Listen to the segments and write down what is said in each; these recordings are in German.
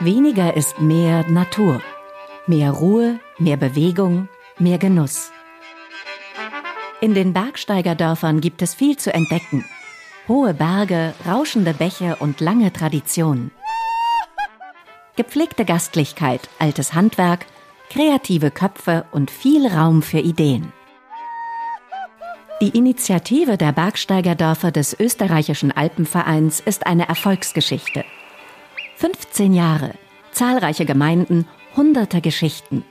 Weniger ist mehr Natur. Mehr Ruhe, mehr Bewegung, mehr Genuss. In den Bergsteigerdörfern gibt es viel zu entdecken. Hohe Berge, rauschende Bäche und lange Traditionen. Gepflegte Gastlichkeit, altes Handwerk, kreative Köpfe und viel Raum für Ideen. Die Initiative der Bergsteigerdörfer des österreichischen Alpenvereins ist eine Erfolgsgeschichte. 15 Jahre, zahlreiche Gemeinden, hunderte Geschichten.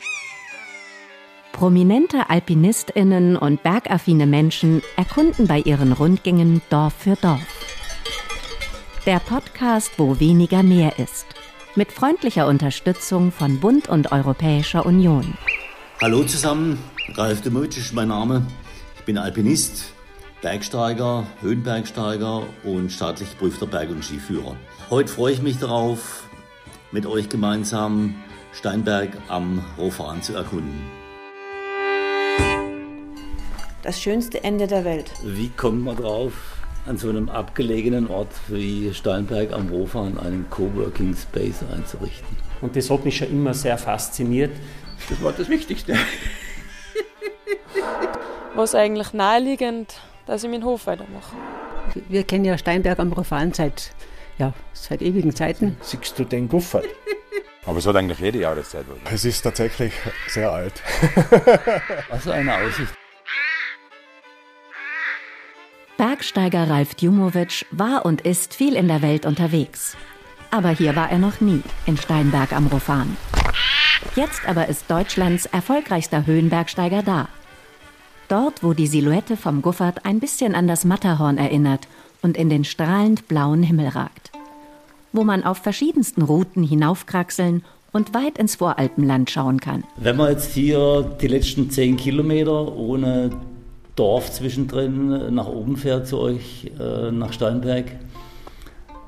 Prominente Alpinistinnen und bergaffine Menschen erkunden bei ihren Rundgängen Dorf für Dorf. Der Podcast, wo weniger mehr ist. Mit freundlicher Unterstützung von Bund und Europäischer Union. Hallo zusammen, Ralf Demutsch ist mein Name. Ich bin Alpinist, Bergsteiger, Höhenbergsteiger und staatlich geprüfter Berg- und Skiführer. Heute freue ich mich darauf, mit euch gemeinsam Steinberg am Rohfahren zu erkunden. Das schönste Ende der Welt. Wie kommt man drauf, an so einem abgelegenen Ort wie Steinberg am Rohfahren einen Coworking Space einzurichten? Und das hat mich schon immer sehr fasziniert. Das war das Wichtigste. Was eigentlich naheliegend, dass ich meinen Hof weitermache. Wir kennen ja Steinberg am Rohfahren seit ja, seit ewigen Zeiten. Siehst du den Guffert? Aber es hat eigentlich jede Jahreszeit. Oder? Es ist tatsächlich sehr alt. Also eine Aussicht. Bergsteiger Ralf Djumowitsch war und ist viel in der Welt unterwegs. Aber hier war er noch nie, in Steinberg am Rofan. Jetzt aber ist Deutschlands erfolgreichster Höhenbergsteiger da. Dort, wo die Silhouette vom Guffert ein bisschen an das Matterhorn erinnert und in den strahlend blauen Himmel ragt. Wo man auf verschiedensten Routen hinaufkraxeln und weit ins Voralpenland schauen kann. Wenn man jetzt hier die letzten zehn Kilometer ohne Dorf zwischendrin nach oben fährt zu euch, äh, nach Steinberg,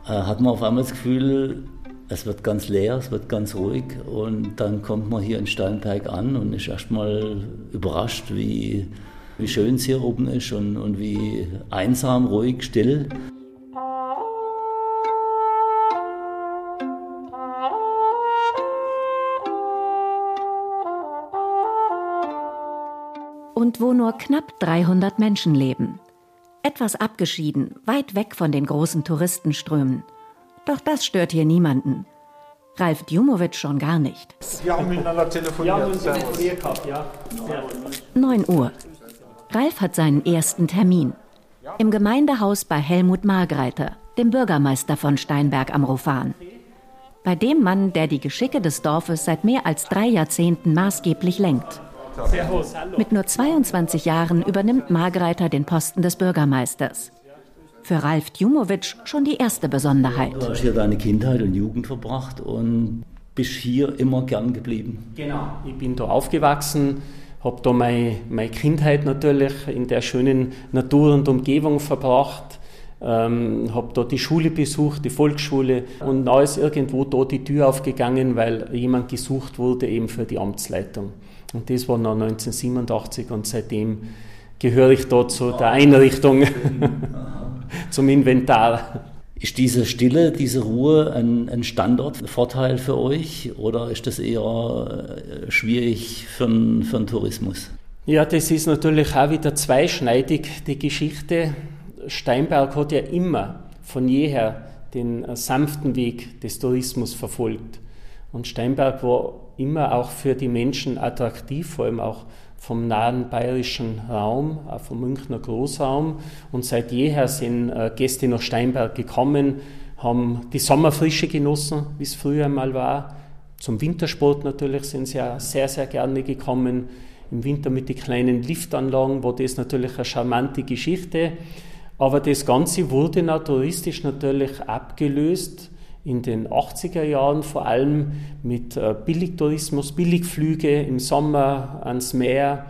äh, hat man auf einmal das Gefühl, es wird ganz leer, es wird ganz ruhig und dann kommt man hier in Steinberg an und ist erstmal überrascht, wie wie schön es hier oben ist und, und wie einsam, ruhig, still. Und wo nur knapp 300 Menschen leben. Etwas abgeschieden, weit weg von den großen Touristenströmen. Doch das stört hier niemanden. Ralf Djumowitsch schon gar nicht. Wir haben miteinander telefoniert. Ja, telefoniert ja. 9 Uhr. Ralf hat seinen ersten Termin. Im Gemeindehaus bei Helmut Margreiter, dem Bürgermeister von Steinberg am Rofan. Bei dem Mann, der die Geschicke des Dorfes seit mehr als drei Jahrzehnten maßgeblich lenkt. Mit nur 22 Jahren übernimmt Margreiter den Posten des Bürgermeisters. Für Ralf Djumowitsch schon die erste Besonderheit. Du hast hier deine Kindheit und Jugend verbracht und bist hier immer gern geblieben. Genau, ich bin da aufgewachsen habe da meine, meine Kindheit natürlich in der schönen Natur und Umgebung verbracht. Ähm, habe da die Schule besucht, die Volksschule und da ist irgendwo da die Tür aufgegangen, weil jemand gesucht wurde eben für die Amtsleitung. Und das war noch 1987 und seitdem gehöre ich da zu der Einrichtung, zum Inventar. Ist diese Stille, diese Ruhe ein, ein Standortvorteil für euch oder ist das eher äh, schwierig für den, für den Tourismus? Ja, das ist natürlich auch wieder zweischneidig, die Geschichte. Steinberg hat ja immer von jeher den sanften Weg des Tourismus verfolgt. Und Steinberg war immer auch für die Menschen attraktiv, vor allem auch vom nahen bayerischen Raum, auch vom Münchner Großraum. Und seit jeher sind äh, Gäste nach Steinberg gekommen, haben die Sommerfrische genossen, wie es früher einmal war. Zum Wintersport natürlich sind sie ja sehr, sehr gerne gekommen. Im Winter mit den kleinen Liftanlagen war das natürlich eine charmante Geschichte. Aber das Ganze wurde touristisch natürlich abgelöst in den 80er Jahren vor allem mit äh, Billigtourismus, Billigflüge im Sommer ans Meer.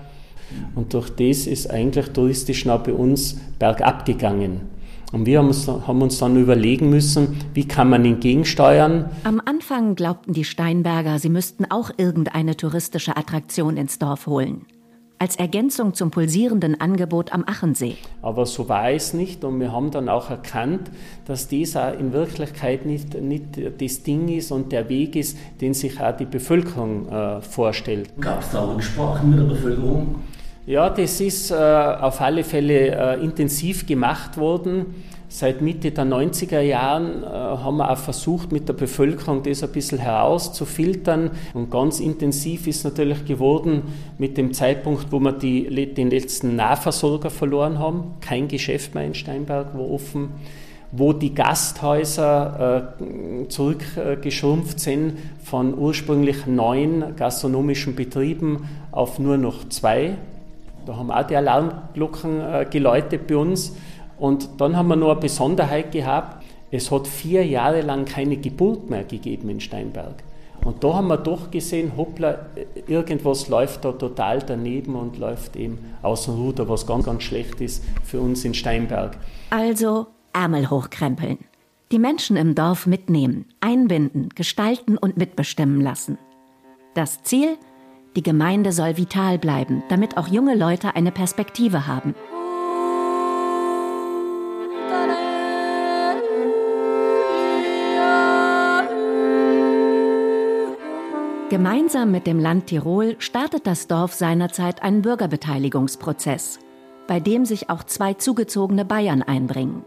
Und durch das ist eigentlich touristisch noch bei uns bergab gegangen. Und wir haben uns, haben uns dann überlegen müssen, wie kann man entgegensteuern. Am Anfang glaubten die Steinberger, sie müssten auch irgendeine touristische Attraktion ins Dorf holen. Als Ergänzung zum pulsierenden Angebot am Achensee. Aber so war es nicht und wir haben dann auch erkannt, dass das auch in Wirklichkeit nicht, nicht das Ding ist und der Weg ist, den sich auch die Bevölkerung äh, vorstellt. Gab es da Rücksprachen mit der Bevölkerung? Ja, das ist äh, auf alle Fälle äh, intensiv gemacht worden. Seit Mitte der 90er Jahren äh, haben wir auch versucht, mit der Bevölkerung das ein bisschen herauszufiltern. Und ganz intensiv ist natürlich geworden mit dem Zeitpunkt, wo wir die, den letzten Nahversorger verloren haben. Kein Geschäft mehr in Steinberg war offen. Wo die Gasthäuser äh, zurückgeschrumpft sind von ursprünglich neun gastronomischen Betrieben auf nur noch zwei. Da haben auch die Alarmglocken äh, geläutet bei uns. Und dann haben wir noch eine Besonderheit gehabt. Es hat vier Jahre lang keine Geburt mehr gegeben in Steinberg. Und da haben wir doch gesehen, hoppla, irgendwas läuft da total daneben und läuft eben aus dem Ruder, was ganz, ganz schlecht ist für uns in Steinberg. Also Ärmel hochkrempeln. Die Menschen im Dorf mitnehmen, einbinden, gestalten und mitbestimmen lassen. Das Ziel? Die Gemeinde soll vital bleiben, damit auch junge Leute eine Perspektive haben. Gemeinsam mit dem Land Tirol startet das Dorf seinerzeit einen Bürgerbeteiligungsprozess, bei dem sich auch zwei zugezogene Bayern einbringen.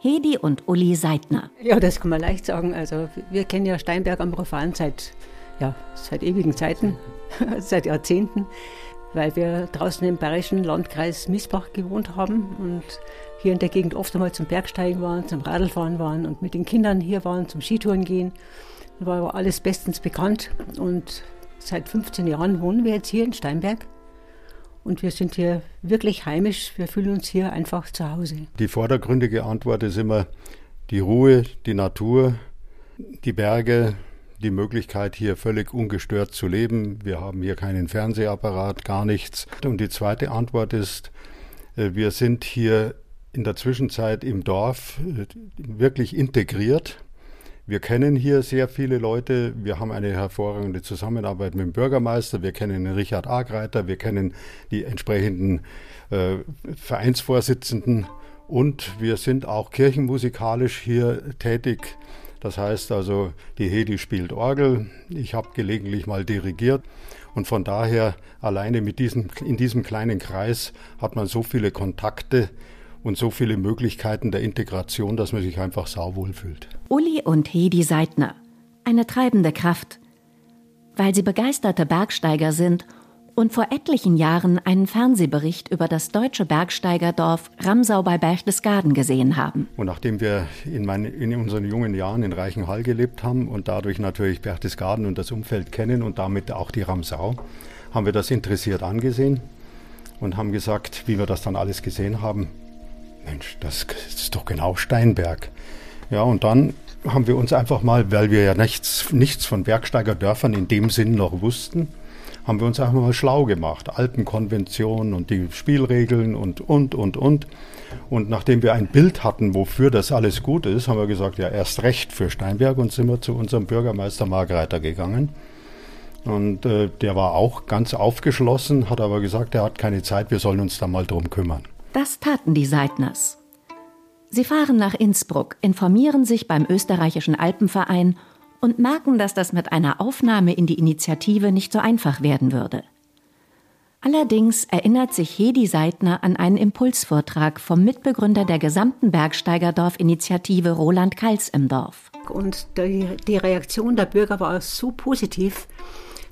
Hedi und Uli Seidner. Ja, das kann man leicht sagen. Also wir kennen ja Steinberg am Profan seit, ja, seit ewigen Zeiten, seit Jahrzehnten, weil wir draußen im bayerischen Landkreis Miesbach gewohnt haben und hier in der Gegend oft einmal zum Bergsteigen waren, zum Radlfahren waren und mit den Kindern hier waren, zum Skitouren gehen war alles bestens bekannt und seit 15 Jahren wohnen wir jetzt hier in Steinberg. Und wir sind hier wirklich heimisch. Wir fühlen uns hier einfach zu Hause. Die vordergründige Antwort ist immer die Ruhe, die Natur, die Berge, die Möglichkeit, hier völlig ungestört zu leben. Wir haben hier keinen Fernsehapparat, gar nichts. Und die zweite Antwort ist, äh, wir sind hier in der Zwischenzeit im Dorf äh, wirklich integriert. Wir kennen hier sehr viele Leute. Wir haben eine hervorragende Zusammenarbeit mit dem Bürgermeister. Wir kennen Richard Agreiter. Wir kennen die entsprechenden äh, Vereinsvorsitzenden. Und wir sind auch kirchenmusikalisch hier tätig. Das heißt also, die Hedi spielt Orgel. Ich habe gelegentlich mal dirigiert. Und von daher, alleine mit diesem, in diesem kleinen Kreis hat man so viele Kontakte, und so viele Möglichkeiten der Integration, dass man sich einfach sauwohl fühlt. Uli und Hedi Seidner, eine treibende Kraft, weil sie begeisterte Bergsteiger sind und vor etlichen Jahren einen Fernsehbericht über das deutsche Bergsteigerdorf Ramsau bei Berchtesgaden gesehen haben. Und nachdem wir in, mein, in, unseren jungen Jahren in Reichenhall gelebt haben und dadurch natürlich Berchtesgaden und das Umfeld kennen und damit auch die Ramsau, haben wir das interessiert angesehen und haben gesagt, wie wir das dann alles gesehen haben, Mensch, das ist doch genau Steinberg. Ja, und dann haben wir uns einfach mal, weil wir ja nichts, nichts von Bergsteigerdörfern in dem Sinn noch wussten, haben wir uns einfach mal schlau gemacht. Alpenkonvention und die Spielregeln und, und, und, und. Und nachdem wir ein Bild hatten, wofür das alles gut ist, haben wir gesagt, ja, erst recht für Steinberg und sind wir zu unserem Bürgermeister Margreiter gegangen. Und äh, der war auch ganz aufgeschlossen, hat aber gesagt, er hat keine Zeit, wir sollen uns da mal drum kümmern. Das taten die Seidners. Sie fahren nach Innsbruck, informieren sich beim österreichischen Alpenverein und merken, dass das mit einer Aufnahme in die Initiative nicht so einfach werden würde. Allerdings erinnert sich Hedi Seidner an einen Impulsvortrag vom Mitbegründer der gesamten Bergsteigerdorf-Initiative Roland Kals im Dorf. Und die, die Reaktion der Bürger war so positiv,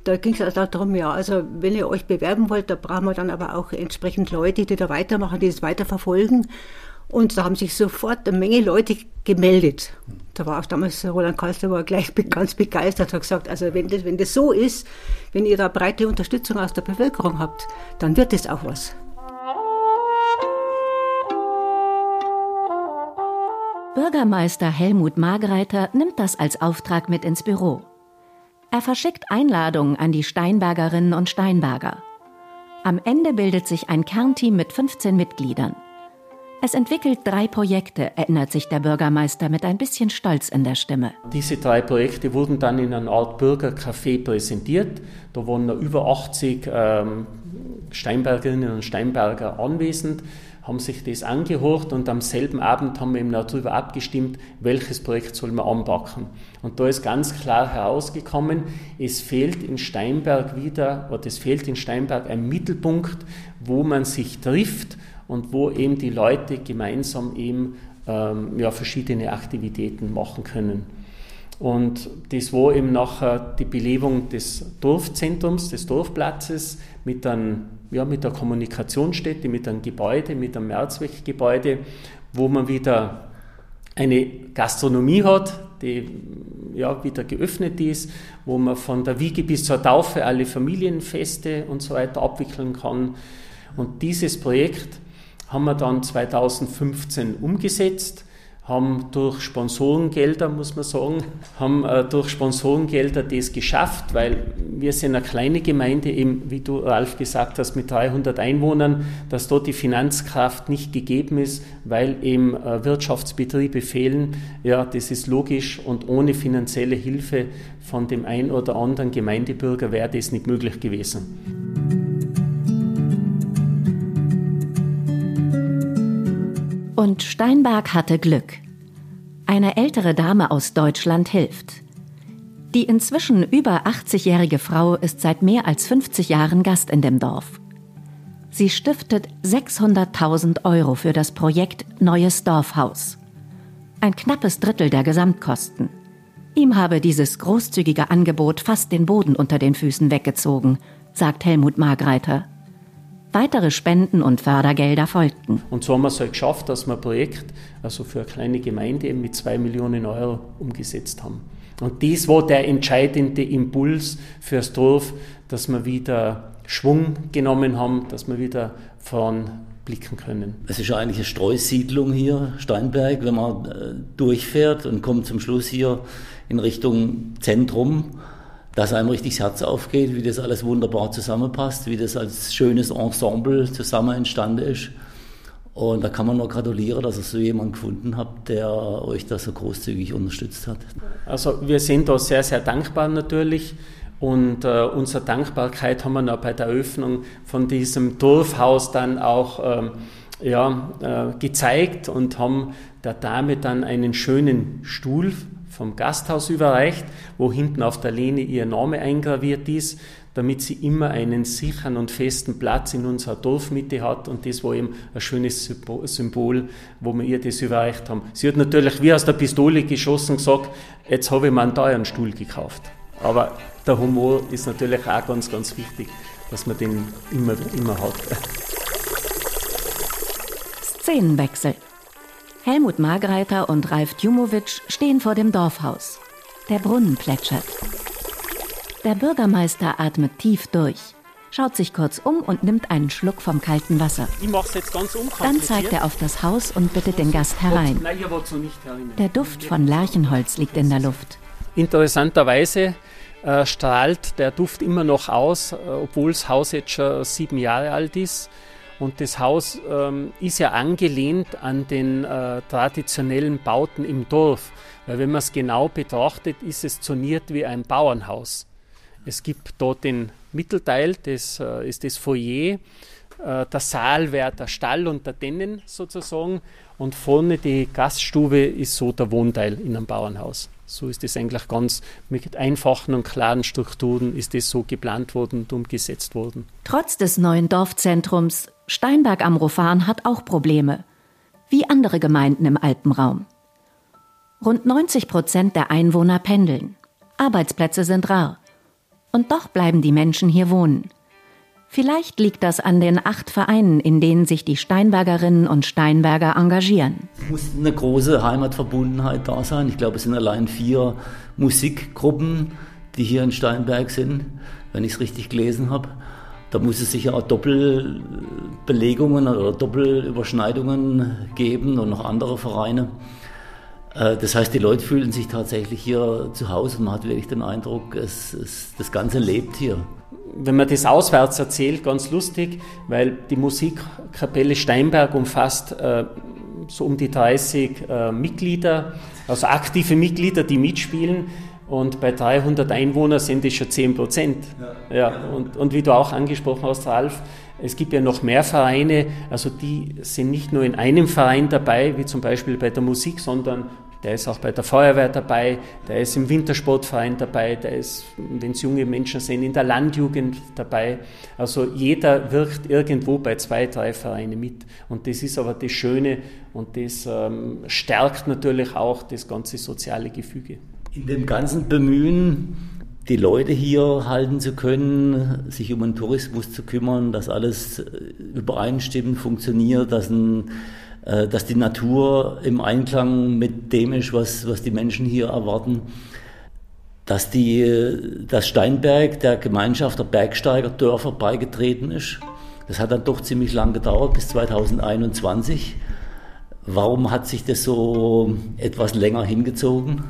da ging es also darum, ja, also wenn ihr euch bewerben wollt, da brauchen wir dann aber auch entsprechend Leute, die da weitermachen, die das weiterverfolgen. Und da haben sich sofort eine Menge Leute gemeldet. Da war auch damals Roland Karls, der war gleich ganz begeistert, hat gesagt, also wenn das, wenn das so ist, wenn ihr da breite Unterstützung aus der Bevölkerung habt, dann wird das auch was. Bürgermeister Helmut Margreiter nimmt das als Auftrag mit ins Büro. Er verschickt Einladungen an die Steinbergerinnen und Steinberger. Am Ende bildet sich ein Kernteam mit 15 Mitgliedern. Es entwickelt drei Projekte, erinnert sich der Bürgermeister mit ein bisschen Stolz in der Stimme. Diese drei Projekte wurden dann in einer Art Bürgercafé präsentiert. Da waren über 80 ähm, Steinbergerinnen und Steinberger anwesend, haben sich das angehört und am selben Abend haben wir eben darüber abgestimmt, welches Projekt soll man anpacken. Und da ist ganz klar herausgekommen, es fehlt in Steinberg wieder, oder es fehlt in Steinberg ein Mittelpunkt, wo man sich trifft und wo eben die Leute gemeinsam eben ähm, ja, verschiedene Aktivitäten machen können. Und das war eben nachher die Belebung des Dorfzentrums, des Dorfplatzes mit, einem, ja, mit der Kommunikationsstätte, mit einem Gebäude, mit einem Mehrzweckgebäude, wo man wieder eine Gastronomie hat, die ja, wieder geöffnet ist, wo man von der Wiege bis zur Taufe alle Familienfeste und so weiter abwickeln kann. Und dieses Projekt haben wir dann 2015 umgesetzt haben durch Sponsorengelder, muss man sagen, haben äh, durch Sponsorengelder das geschafft, weil wir sind eine kleine Gemeinde, eben wie du, Ralf, gesagt hast, mit 300 Einwohnern, dass dort die Finanzkraft nicht gegeben ist, weil eben äh, Wirtschaftsbetriebe fehlen. Ja, das ist logisch und ohne finanzielle Hilfe von dem ein oder anderen Gemeindebürger wäre das nicht möglich gewesen. Und Steinberg hatte Glück. Eine ältere Dame aus Deutschland hilft. Die inzwischen über 80-jährige Frau ist seit mehr als 50 Jahren Gast in dem Dorf. Sie stiftet 600.000 Euro für das Projekt Neues Dorfhaus. Ein knappes Drittel der Gesamtkosten. Ihm habe dieses großzügige Angebot fast den Boden unter den Füßen weggezogen, sagt Helmut Margreiter. Weitere Spenden und Fördergelder folgten. Und so haben wir es halt geschafft, dass wir ein Projekt, also für eine kleine Gemeinde, eben mit zwei Millionen Euro umgesetzt haben. Und dies war der entscheidende Impuls fürs Dorf, dass wir wieder Schwung genommen haben, dass wir wieder voran blicken können. Es ist eigentlich eine Streusiedlung hier, Steinberg, wenn man äh, durchfährt und kommt zum Schluss hier in Richtung Zentrum dass einem richtig das Herz aufgeht, wie das alles wunderbar zusammenpasst, wie das als schönes Ensemble zusammen entstanden ist. Und da kann man nur gratulieren, dass ihr so jemanden gefunden habt, der euch da so großzügig unterstützt hat. Also wir sind da sehr, sehr dankbar natürlich. Und äh, unsere Dankbarkeit haben wir noch bei der Eröffnung von diesem Dorfhaus dann auch ähm, ja, äh, gezeigt und haben der Dame dann einen schönen Stuhl vom Gasthaus überreicht, wo hinten auf der Lehne ihr Name eingraviert ist, damit sie immer einen sicheren und festen Platz in unserer Dorfmitte hat. Und das war eben ein schönes Symbol, wo wir ihr das überreicht haben. Sie hat natürlich wie aus der Pistole geschossen gesagt, jetzt habe ich mir einen teuren Stuhl gekauft. Aber der Humor ist natürlich auch ganz, ganz wichtig, dass man den immer, immer hat. Szenenwechsel. Helmut Margreiter und Ralf Djumowitsch stehen vor dem Dorfhaus. Der Brunnen plätschert. Der Bürgermeister atmet tief durch, schaut sich kurz um und nimmt einen Schluck vom kalten Wasser. Ich mach's jetzt ganz Dann zeigt er auf das Haus und bittet den Gast herein. Der Duft von Lärchenholz liegt in der Luft. Interessanterweise äh, strahlt der Duft immer noch aus, äh, obwohl das Haus jetzt schon sieben Jahre alt ist. Und das Haus ähm, ist ja angelehnt an den äh, traditionellen Bauten im Dorf. Weil wenn man es genau betrachtet, ist es zoniert wie ein Bauernhaus. Es gibt dort den Mittelteil, das äh, ist das Foyer. Äh, der Saal wäre der Stall und der Dennen sozusagen. Und vorne die Gaststube ist so der Wohnteil in einem Bauernhaus. So ist es eigentlich ganz mit einfachen und klaren Strukturen ist es so geplant worden und umgesetzt worden. Trotz des neuen Dorfzentrums Steinberg am Rofan hat auch Probleme, wie andere Gemeinden im Alpenraum. Rund 90 Prozent der Einwohner pendeln. Arbeitsplätze sind rar. Und doch bleiben die Menschen hier wohnen. Vielleicht liegt das an den acht Vereinen, in denen sich die Steinbergerinnen und Steinberger engagieren. Es muss eine große Heimatverbundenheit da sein. Ich glaube, es sind allein vier Musikgruppen, die hier in Steinberg sind, wenn ich es richtig gelesen habe. Da muss es sicher auch Doppelbelegungen oder Doppelüberschneidungen geben und noch andere Vereine. Äh, das heißt, die Leute fühlen sich tatsächlich hier zu Hause und man hat wirklich den Eindruck, es, es, das Ganze lebt hier wenn man das auswärts erzählt, ganz lustig, weil die Musikkapelle Steinberg umfasst äh, so um die 30 äh, Mitglieder, also aktive Mitglieder, die mitspielen. Und bei 300 Einwohnern sind es schon 10 Prozent. Ja. ja. Und, und wie du auch angesprochen hast, Ralf, es gibt ja noch mehr Vereine, also die sind nicht nur in einem Verein dabei, wie zum Beispiel bei der Musik, sondern der ist auch bei der Feuerwehr dabei, der ist im Wintersportverein dabei, der ist, wenn es junge Menschen sind, in der Landjugend dabei. Also jeder wirkt irgendwo bei zwei, drei Vereinen mit. Und das ist aber das Schöne und das ähm, stärkt natürlich auch das ganze soziale Gefüge. In dem ganzen Bemühen, die Leute hier halten zu können, sich um den Tourismus zu kümmern, dass alles äh, übereinstimmend funktioniert, dass ein äh, dass die Natur im Einklang mit dem ist, was, was die Menschen hier erwarten, dass, die, Steinberg der Gemeinschaft der Bergsteigerdörfer beigetreten ist. Das hat dann doch ziemlich lang gedauert, bis 2021. Warum hat sich das so etwas länger hingezogen?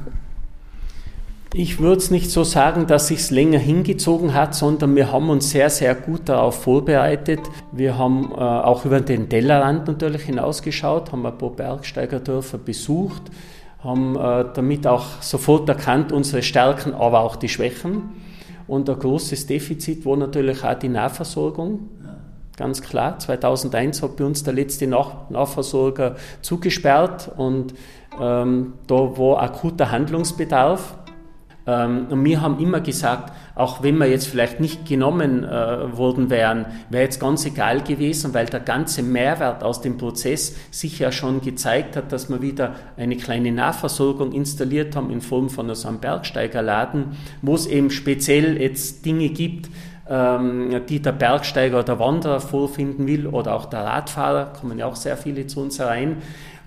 Ich würde es nicht so sagen, dass sich länger hingezogen hat, sondern wir haben uns sehr, sehr gut darauf vorbereitet. Wir haben äh, auch über den Tellerrand natürlich hinausgeschaut, haben ein paar Bergsteigerdörfer besucht, haben äh, damit auch sofort erkannt unsere Stärken, aber auch die Schwächen. Und ein großes Defizit war natürlich auch die Nahversorgung. Ganz klar, 2001 hat bei uns der letzte Nach Nahversorger zugesperrt und ähm, da war akuter Handlungsbedarf. Ähm, und wir haben immer gesagt, auch wenn wir jetzt vielleicht nicht genommen äh, worden wären, wäre jetzt ganz egal gewesen, weil der ganze Mehrwert aus dem Prozess sich ja schon gezeigt hat, dass wir wieder eine kleine Nahversorgung installiert haben in Form von so einem Bergsteigerladen, wo es eben speziell jetzt Dinge gibt, ähm, die der Bergsteiger oder Wanderer vorfinden will oder auch der Radfahrer, kommen ja auch sehr viele zu uns herein,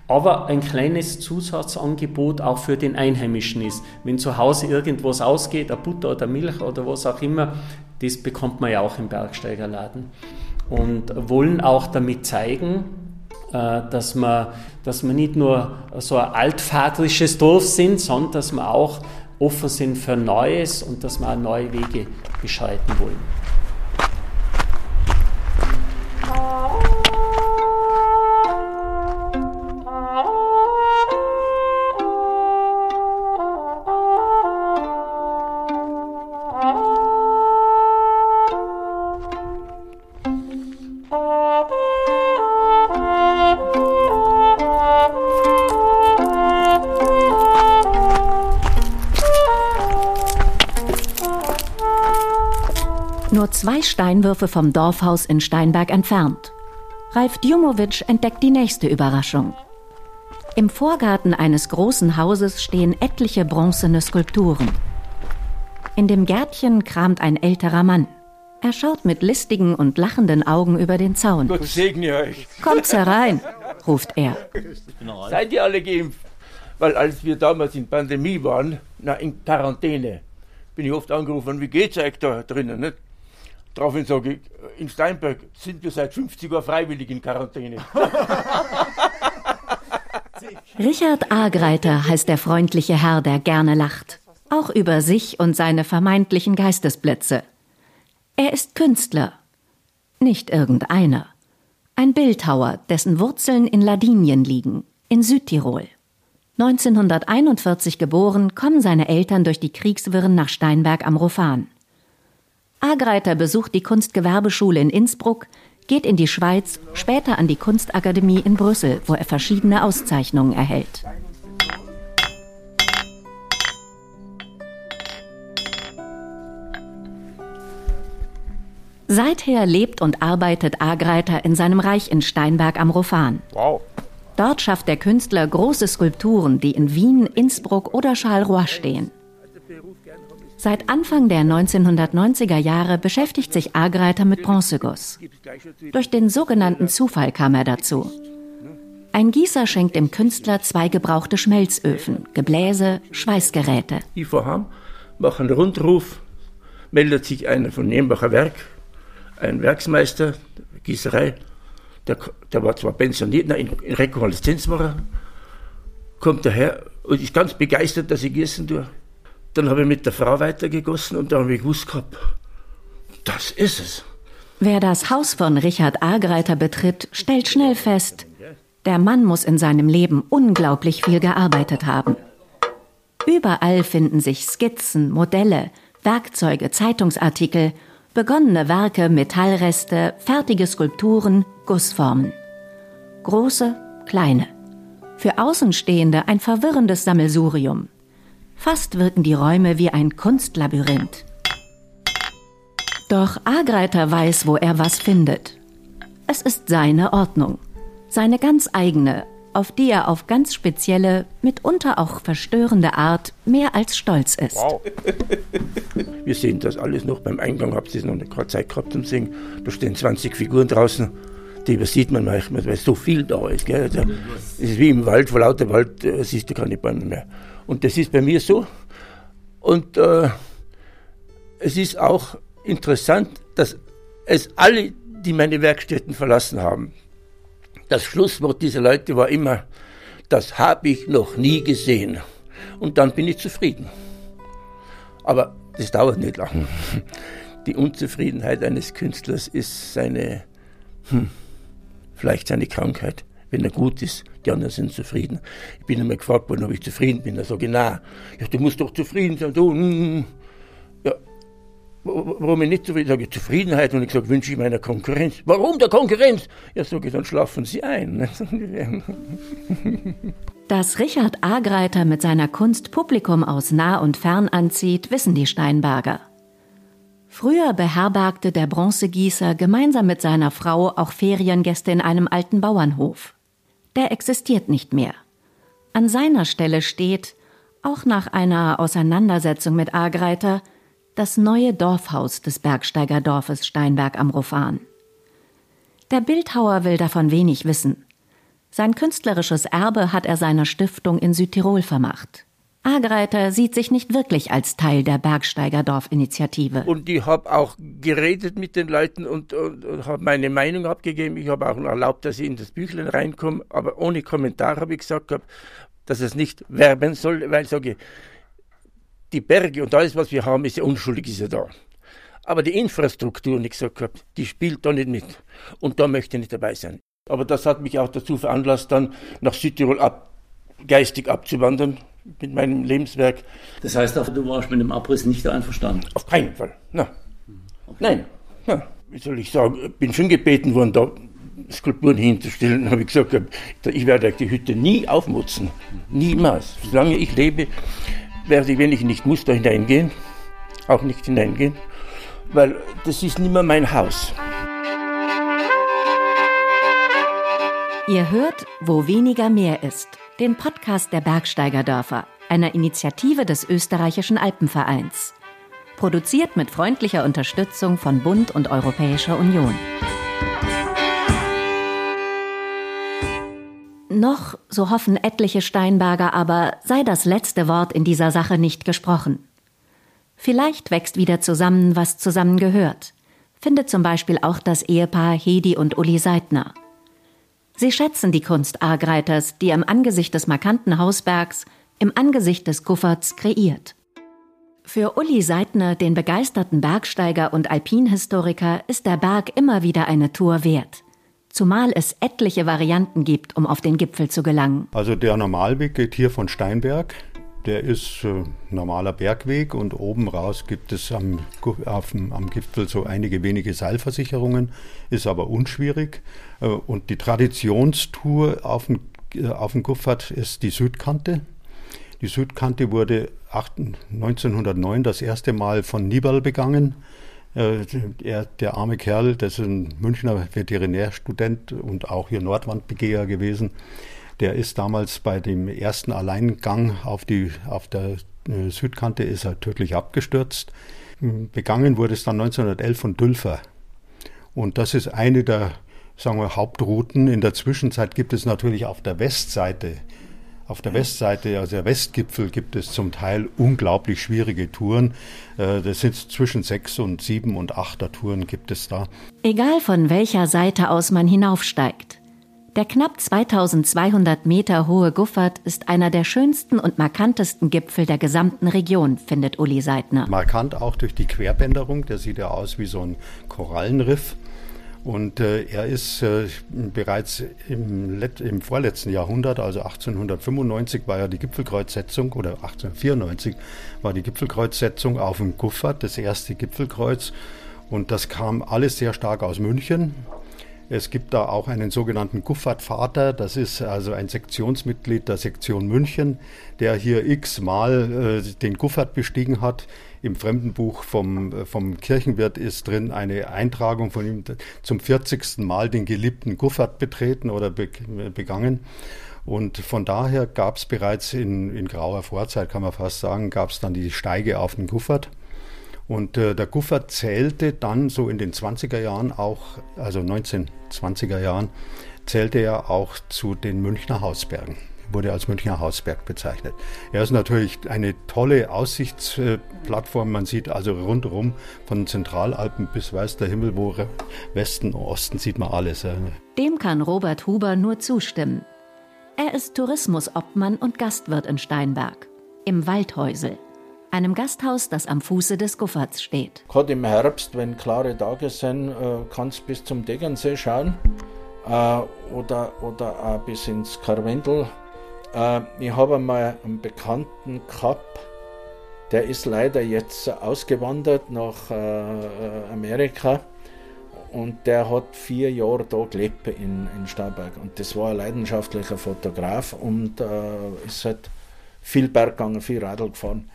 aber ein kleines Zusatzangebot auch für den Einheimischen ist. Wenn zu Hause irgendwas ausgeht, eine Butter oder Milch oder was auch immer, das bekommt man ja auch im Bergsteigerladen. Und wollen auch damit zeigen, äh, dass wir, dass wir nicht nur so ein altvaterisches Dorf sind, sondern dass wir auch offen sind für Neues und dass wir auch neue Wege beschreiten wollen. Zwei Steinwürfe vom Dorfhaus in Steinberg entfernt. Ralf Djumowitsch entdeckt die nächste Überraschung. Im Vorgarten eines großen Hauses stehen etliche bronzene Skulpturen. In dem Gärtchen kramt ein älterer Mann. Er schaut mit listigen und lachenden Augen über den Zaun. Gott segne euch. Kommt's herein, ruft er. Seid ihr alle geimpft? Weil als wir damals in Pandemie waren, na, in Quarantäne, bin ich oft angerufen, wie geht's euch da drinnen? Nicht? Daraufhin sage ich, in Steinberg sind wir seit 50 Jahren freiwillig in Quarantäne. Richard Agreiter heißt der freundliche Herr, der gerne lacht. Auch über sich und seine vermeintlichen Geistesblitze. Er ist Künstler. Nicht irgendeiner. Ein Bildhauer, dessen Wurzeln in Ladinien liegen, in Südtirol. 1941 geboren, kommen seine Eltern durch die Kriegswirren nach Steinberg am Rofan. Agreiter besucht die Kunstgewerbeschule in Innsbruck, geht in die Schweiz, später an die Kunstakademie in Brüssel, wo er verschiedene Auszeichnungen erhält. Seither lebt und arbeitet Agreiter in seinem Reich in Steinberg am Rofan. Wow. Dort schafft der Künstler große Skulpturen, die in Wien, Innsbruck oder Charleroi stehen. Seit Anfang der 1990er Jahre beschäftigt sich Agreiter mit Bronzeguss. Durch den sogenannten Zufall kam er dazu. Ein Gießer schenkt dem Künstler zwei gebrauchte Schmelzöfen, Gebläse, Schweißgeräte. Vorhaben, mache einen Rundruf, meldet sich einer von Nembacher Werk, ein Werksmeister, Gießerei, der, der war zwar pensioniert, in, in Rekonvaleszenzmacher, kommt daher und ist ganz begeistert, dass ich gießen tue. Dann habe ich mit der Frau weitergegossen und dann habe ich gewusst gehabt, das ist es. Wer das Haus von Richard Agreiter betritt, stellt schnell fest, der Mann muss in seinem Leben unglaublich viel gearbeitet haben. Überall finden sich Skizzen, Modelle, Werkzeuge, Zeitungsartikel, begonnene Werke, Metallreste, fertige Skulpturen, Gussformen. Große, kleine. Für Außenstehende ein verwirrendes Sammelsurium. Fast wirken die Räume wie ein Kunstlabyrinth. Doch Agreiter weiß, wo er was findet. Es ist seine Ordnung, seine ganz eigene, auf die er auf ganz spezielle, mitunter auch verstörende Art mehr als stolz ist. Wow. Wir sehen das alles noch beim Eingang, habt ihr noch gerade Zeit gehabt zum Singen. Da stehen 20 Figuren draußen, die übersieht man manchmal, weil so viel da ist. Gell? Also, es ist wie im Wald, vor lauter Wald äh, siehst du keine Bäume mehr. Und das ist bei mir so. Und äh, es ist auch interessant, dass es alle, die meine Werkstätten verlassen haben, das Schlusswort dieser Leute war immer, das habe ich noch nie gesehen. Und dann bin ich zufrieden. Aber das dauert nicht lang. Die Unzufriedenheit eines Künstlers ist seine, hm, vielleicht seine Krankheit. Wenn er gut ist, die anderen sind zufrieden. Ich bin einmal gefragt worden, ob ich zufrieden bin. Er sagt, na, ja, du musst doch zufrieden sein. Du, mm, ja, warum ich nicht zufrieden sage, Zufriedenheit und ich sage, wünsche ich meiner Konkurrenz. Warum der Konkurrenz? Ja, sage ich, dann schlafen Sie ein. Dass Richard Agreiter mit seiner Kunst Publikum aus nah und fern anzieht, wissen die Steinberger. Früher beherbergte der Bronzegießer gemeinsam mit seiner Frau auch Feriengäste in einem alten Bauernhof. Der existiert nicht mehr. An seiner Stelle steht, auch nach einer Auseinandersetzung mit Agreiter, das neue Dorfhaus des Bergsteigerdorfes Steinberg am Rofan. Der Bildhauer will davon wenig wissen. Sein künstlerisches Erbe hat er seiner Stiftung in Südtirol vermacht. Agreiter sieht sich nicht wirklich als Teil der Bergsteigerdorf-Initiative. Und ich habe auch geredet mit den Leuten und, und, und habe meine Meinung abgegeben. Ich habe auch erlaubt, dass ich in das Büchlein reinkomme, aber ohne Kommentar habe ich gesagt, dass es nicht werben soll, weil ich sage, die Berge und alles, was wir haben, ist ja unschuldig, ist ja da. Aber die Infrastruktur, ich gesagt habe, die spielt da nicht mit. Und da möchte ich nicht dabei sein. Aber das hat mich auch dazu veranlasst, dann nach Südtirol ab, geistig abzuwandern mit meinem Lebenswerk. Das heißt auch, du warst mit dem Abriss nicht einverstanden? Auf keinen Fall. Na. Okay. Nein. Na. Wie soll ich sagen, ich bin schon gebeten worden, da Skulpturen hinzustellen. Dann habe ich gesagt, ich werde die Hütte nie aufmutzen. Niemals. Solange ich lebe, werde ich, wenn ich nicht muss, da hineingehen, auch nicht hineingehen, weil das ist nicht mehr mein Haus. Ihr hört, wo weniger mehr ist, den Podcast der Bergsteigerdörfer, einer Initiative des österreichischen Alpenvereins. Produziert mit freundlicher Unterstützung von Bund und Europäischer Union. Noch, so hoffen etliche Steinberger aber, sei das letzte Wort in dieser Sache nicht gesprochen. Vielleicht wächst wieder zusammen, was zusammen gehört, findet zum Beispiel auch das Ehepaar Hedi und Uli Seidner. Sie schätzen die Kunst Argreiters, die im Angesicht des markanten Hausbergs, im Angesicht des Kufferts kreiert. Für Uli Seidner, den begeisterten Bergsteiger und Alpinhistoriker, ist der Berg immer wieder eine Tour wert zumal es etliche Varianten gibt, um auf den Gipfel zu gelangen. Also der Normalweg geht hier von Steinberg. Der ist äh, normaler Bergweg und oben raus gibt es am, auf, am Gipfel so einige wenige Seilversicherungen, ist aber unschwierig. Äh, und die Traditionstour auf dem, äh, auf dem Guffert ist die Südkante. Die Südkante wurde 1909 das erste Mal von Nibel begangen. Äh, er, der arme Kerl, das ist ein Münchner Veterinärstudent und auch hier Nordwandbegeher gewesen, der ist damals bei dem ersten Alleingang auf, die, auf der äh, Südkante ist er tödlich abgestürzt. Begangen wurde es dann 1911 von Dülfer. Und das ist eine der sagen wir, Hauptrouten. In der Zwischenzeit gibt es natürlich auf der Westseite auf der Westseite, also der Westgipfel, gibt es zum Teil unglaublich schwierige Touren. Äh, das sind zwischen sechs und sieben und achter Touren gibt es da. Egal von welcher Seite aus man hinaufsteigt. Der knapp 2200 Meter hohe Guffert ist einer der schönsten und markantesten Gipfel der gesamten Region, findet Uli Seidner. Markant auch durch die Querbänderung, der sieht ja aus wie so ein Korallenriff. Und äh, er ist äh, bereits im, im, vorletzten Jahrhundert, also 1895 war ja die Gipfelkreuzsetzung oder 1894 war die Gipfelkreuzsetzung auf dem Guffert, das erste Gipfelkreuz. Und das kam alles sehr stark aus München. Es gibt da auch einen sogenannten Guffert-Vater, das ist also ein Sektionsmitglied der Sektion München, der hier x-mal äh, den Guffert bestiegen hat. Im Fremdenbuch vom, äh, vom Kirchenwirt ist drin eine Eintragung von ihm zum 40. Mal den geliebten Guffert betreten oder be, begangen. Und von daher gab es bereits in, in grauer Vorzeit, kann man fast sagen, gab es dann die Steige auf den Guffert. Und äh, der Guffert zählte dann so in den 20er Jahren auch, also 1920er Jahren, zählte er auch zu den Münchner Hausbergen, wurde als Münchner Hausberg bezeichnet. Er ist natürlich eine tolle Aussichtsplattform. Man sieht also rundherum von Zentralalpen bis weiß der Himmel, wo Westen, Osten sieht man alles. Dem kann Robert Huber nur zustimmen. Er ist Tourismusobmann und Gastwirt in Steinberg, im Waldhäusel einem Gasthaus, das am Fuße des Gufferts steht. Gerade im Herbst, wenn klare Tage sind, äh, kannst du bis zum Deggernsee schauen äh, oder, oder auch bis ins Karwendel. Äh, ich habe einmal einen Bekannten gehabt, der ist leider jetzt ausgewandert nach Amerika und der hat vier Jahre da gelebt in, in Steinberg und das war ein leidenschaftlicher Fotograf und ist halt viel Berg gegangen, viel Radl gefahren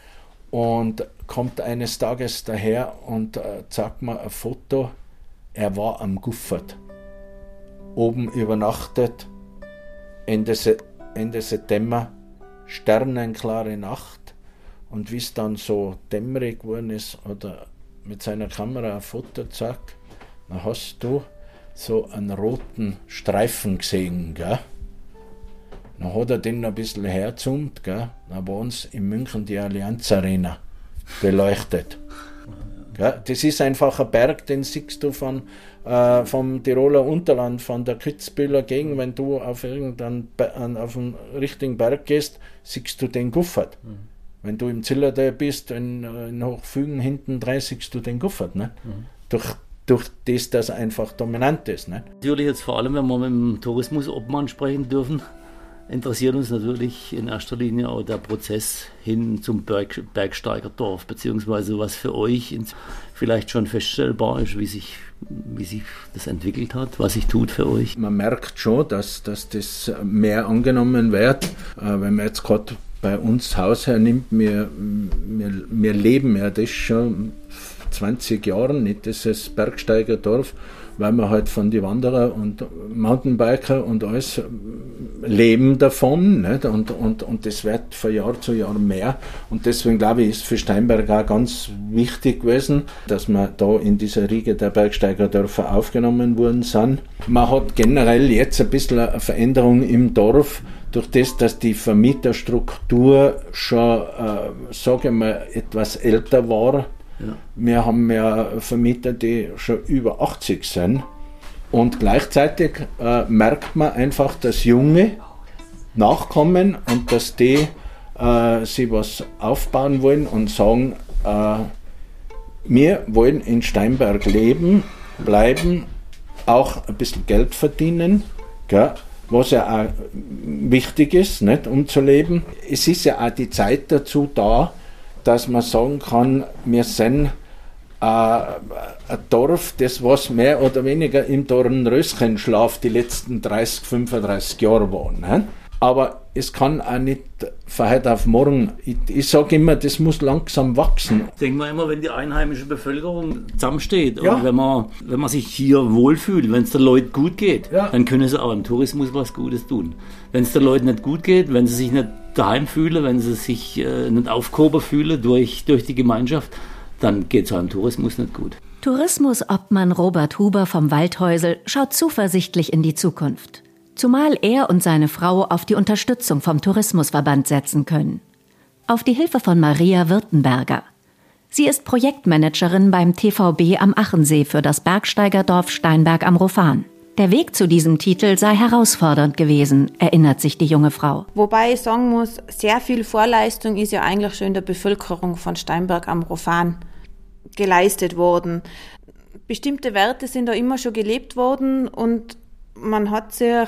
und kommt eines Tages daher und äh, zeigt mir ein Foto. Er war am Guffert. Oben übernachtet, Ende, Se Ende September, sternenklare Nacht. Und wie es dann so dämmerig geworden ist, oder mit seiner Kamera ein Foto zeigt, dann hast du so einen roten Streifen gesehen, gell? Dann hat er den ein bisschen herzoomt, gell? dann bei uns in München die Allianz Arena beleuchtet. Gell? Das ist einfach ein Berg, den siehst du von, äh, vom Tiroler Unterland, von der Kitzbühler Gegend, wenn du auf irgendeinen auf einen richtigen Berg gehst, siehst du den Guffert. Mhm. Wenn du im Zillertal bist, in, in Hochfügen hinten dran, siehst du den Guffert. Ne? Mhm. Durch durch das, dass er einfach dominant ist. Ne? Natürlich jetzt vor allem, wenn wir mit dem Tourismusobmann sprechen dürfen, interessiert uns natürlich in erster Linie auch der Prozess hin zum Berg, Bergsteigerdorf, beziehungsweise was für euch vielleicht schon feststellbar ist, wie sich, wie sich das entwickelt hat, was sich tut für euch. Man merkt schon, dass, dass das mehr angenommen wird, äh, wenn man jetzt gerade bei uns Haus hernimmt, wir, wir, wir leben ja das schon 20 Jahre, nicht? Dieses Bergsteigerdorf weil wir halt von den Wanderer und Mountainbiker und alles leben davon. Nicht? Und, und, und das wird von Jahr zu Jahr mehr. Und deswegen glaube ich, ist für Steinberg auch ganz wichtig gewesen, dass wir da in dieser Riege der Bergsteigerdörfer aufgenommen worden sind. Man hat generell jetzt ein bisschen eine Veränderung im Dorf durch das, dass die Vermieterstruktur schon, äh, sage ich mal, etwas älter war ja. Wir haben ja Vermieter, die schon über 80 sind. Und gleichzeitig äh, merkt man einfach, dass Junge nachkommen und dass die äh, sich was aufbauen wollen und sagen, äh, wir wollen in Steinberg leben, bleiben, auch ein bisschen Geld verdienen, gell, was ja auch wichtig ist, nicht, um zu leben. Es ist ja auch die Zeit dazu da, dass man sagen kann, wir sind äh, ein Dorf, das was mehr oder weniger im Dornröschenschlaf die letzten 30, 35 Jahre war. Ne? Aber es kann auch nicht von heute auf morgen. Ich, ich sage immer, das muss langsam wachsen. Denken wir immer, wenn die einheimische Bevölkerung zusammensteht ja. und wenn man, wenn man sich hier wohlfühlt, wenn es den Leuten gut geht, ja. dann können sie auch im Tourismus was Gutes tun. Wenn es den Leuten nicht gut geht, wenn sie sich nicht daheim fühlen, wenn sie sich äh, nicht aufgehoben fühlen durch, durch die Gemeinschaft, dann geht es im Tourismus nicht gut. Tourismusobmann Robert Huber vom Waldhäusel schaut zuversichtlich in die Zukunft. Zumal er und seine Frau auf die Unterstützung vom Tourismusverband setzen können. Auf die Hilfe von Maria Wirtenberger. Sie ist Projektmanagerin beim TVB am Achensee für das Bergsteigerdorf Steinberg am Rofan. Der Weg zu diesem Titel sei herausfordernd gewesen, erinnert sich die junge Frau. Wobei ich sagen muss, sehr viel Vorleistung ist ja eigentlich schon in der Bevölkerung von Steinberg am Rofan geleistet worden. bestimmte Werte sind da immer schon gelebt worden und man hat sich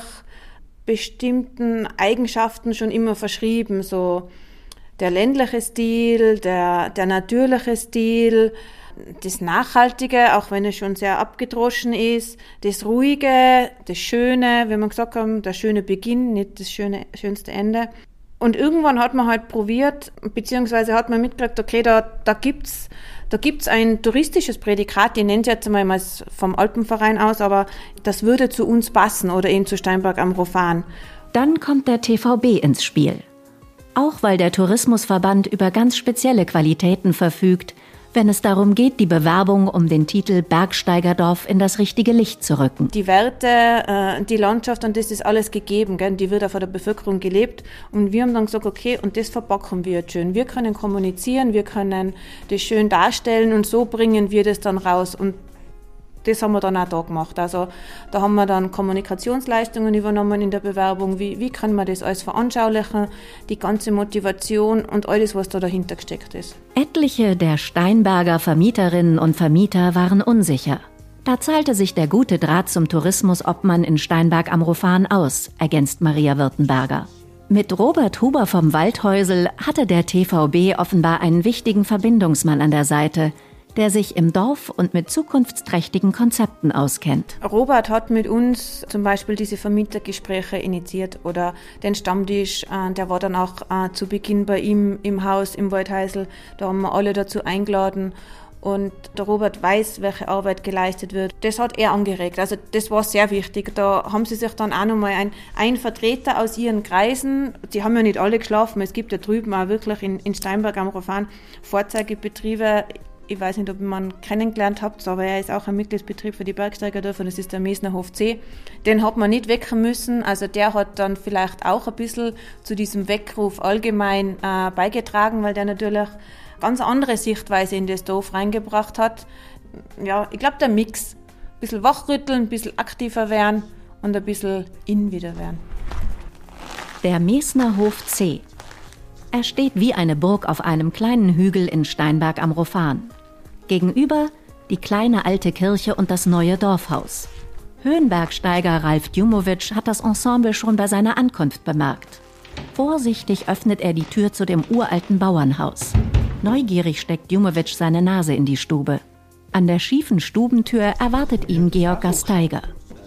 bestimmten Eigenschaften schon immer verschrieben, so der ländliche Stil, der, der natürliche Stil, das Nachhaltige, auch wenn es schon sehr abgedroschen ist, das Ruhige, das Schöne, wie wir gesagt haben, der schöne Beginn, nicht das schöne, schönste Ende. Und irgendwann hat man halt probiert, beziehungsweise hat man mitgekriegt, okay, da, da gibt's da gibt's ein touristisches Prädikat, die nennt jetzt einmal vom Alpenverein aus, aber das würde zu uns passen oder eben zu Steinberg am Rofan. Dann kommt der TVB ins Spiel. Auch weil der Tourismusverband über ganz spezielle Qualitäten verfügt, wenn es darum geht, die Bewerbung um den Titel Bergsteigerdorf in das richtige Licht zu rücken. Die Werte, äh, die Landschaft und das ist alles gegeben, gell? die wird auch von der Bevölkerung gelebt. Und wir haben dann gesagt, okay, und das verpacken wir jetzt schön. Wir können kommunizieren, wir können das schön darstellen und so bringen wir das dann raus. Und das haben wir dann auch da gemacht. Also da haben wir dann Kommunikationsleistungen übernommen in der Bewerbung. Wie, wie kann man das alles veranschaulichen? Die ganze Motivation und alles, was da dahinter gesteckt ist. Etliche der Steinberger Vermieterinnen und Vermieter waren unsicher. Da zahlte sich der gute Draht zum Tourismusobmann in Steinberg am Rofan aus, ergänzt Maria Wirtenberger. Mit Robert Huber vom Waldhäusel hatte der TVB offenbar einen wichtigen Verbindungsmann an der Seite, der sich im Dorf und mit zukunftsträchtigen Konzepten auskennt. Robert hat mit uns zum Beispiel diese Vermietergespräche initiiert oder den Stammtisch, äh, der war dann auch äh, zu Beginn bei ihm im Haus im Waldheisel. Da haben wir alle dazu eingeladen und der Robert weiß, welche Arbeit geleistet wird. Das hat er angeregt. Also das war sehr wichtig. Da haben sie sich dann auch nochmal ein, ein Vertreter aus ihren Kreisen, die haben ja nicht alle geschlafen, es gibt ja drüben auch wirklich in, in Steinberg am Rofan Vorzeigebetriebe ich weiß nicht, ob man kennengelernt habt, aber er ist auch ein Mitgliedsbetrieb für die Bergsteigerdörfer, das ist der Mesner Hof C. Den hat man nicht wecken müssen, also der hat dann vielleicht auch ein bisschen zu diesem Weckruf allgemein äh, beigetragen, weil der natürlich ganz andere Sichtweise in das Dorf reingebracht hat. Ja, ich glaube der Mix. Ein bisschen wachrütteln, ein bisschen aktiver werden und ein bisschen in wieder werden. Der Mesner Hof C er steht wie eine Burg auf einem kleinen Hügel in Steinberg am Rofan. Gegenüber die kleine alte Kirche und das neue Dorfhaus. Höhenbergsteiger Ralf Djumowitsch hat das Ensemble schon bei seiner Ankunft bemerkt. Vorsichtig öffnet er die Tür zu dem uralten Bauernhaus. Neugierig steckt Djumowitsch seine Nase in die Stube. An der schiefen Stubentür erwartet ihn Georg Gasteiger.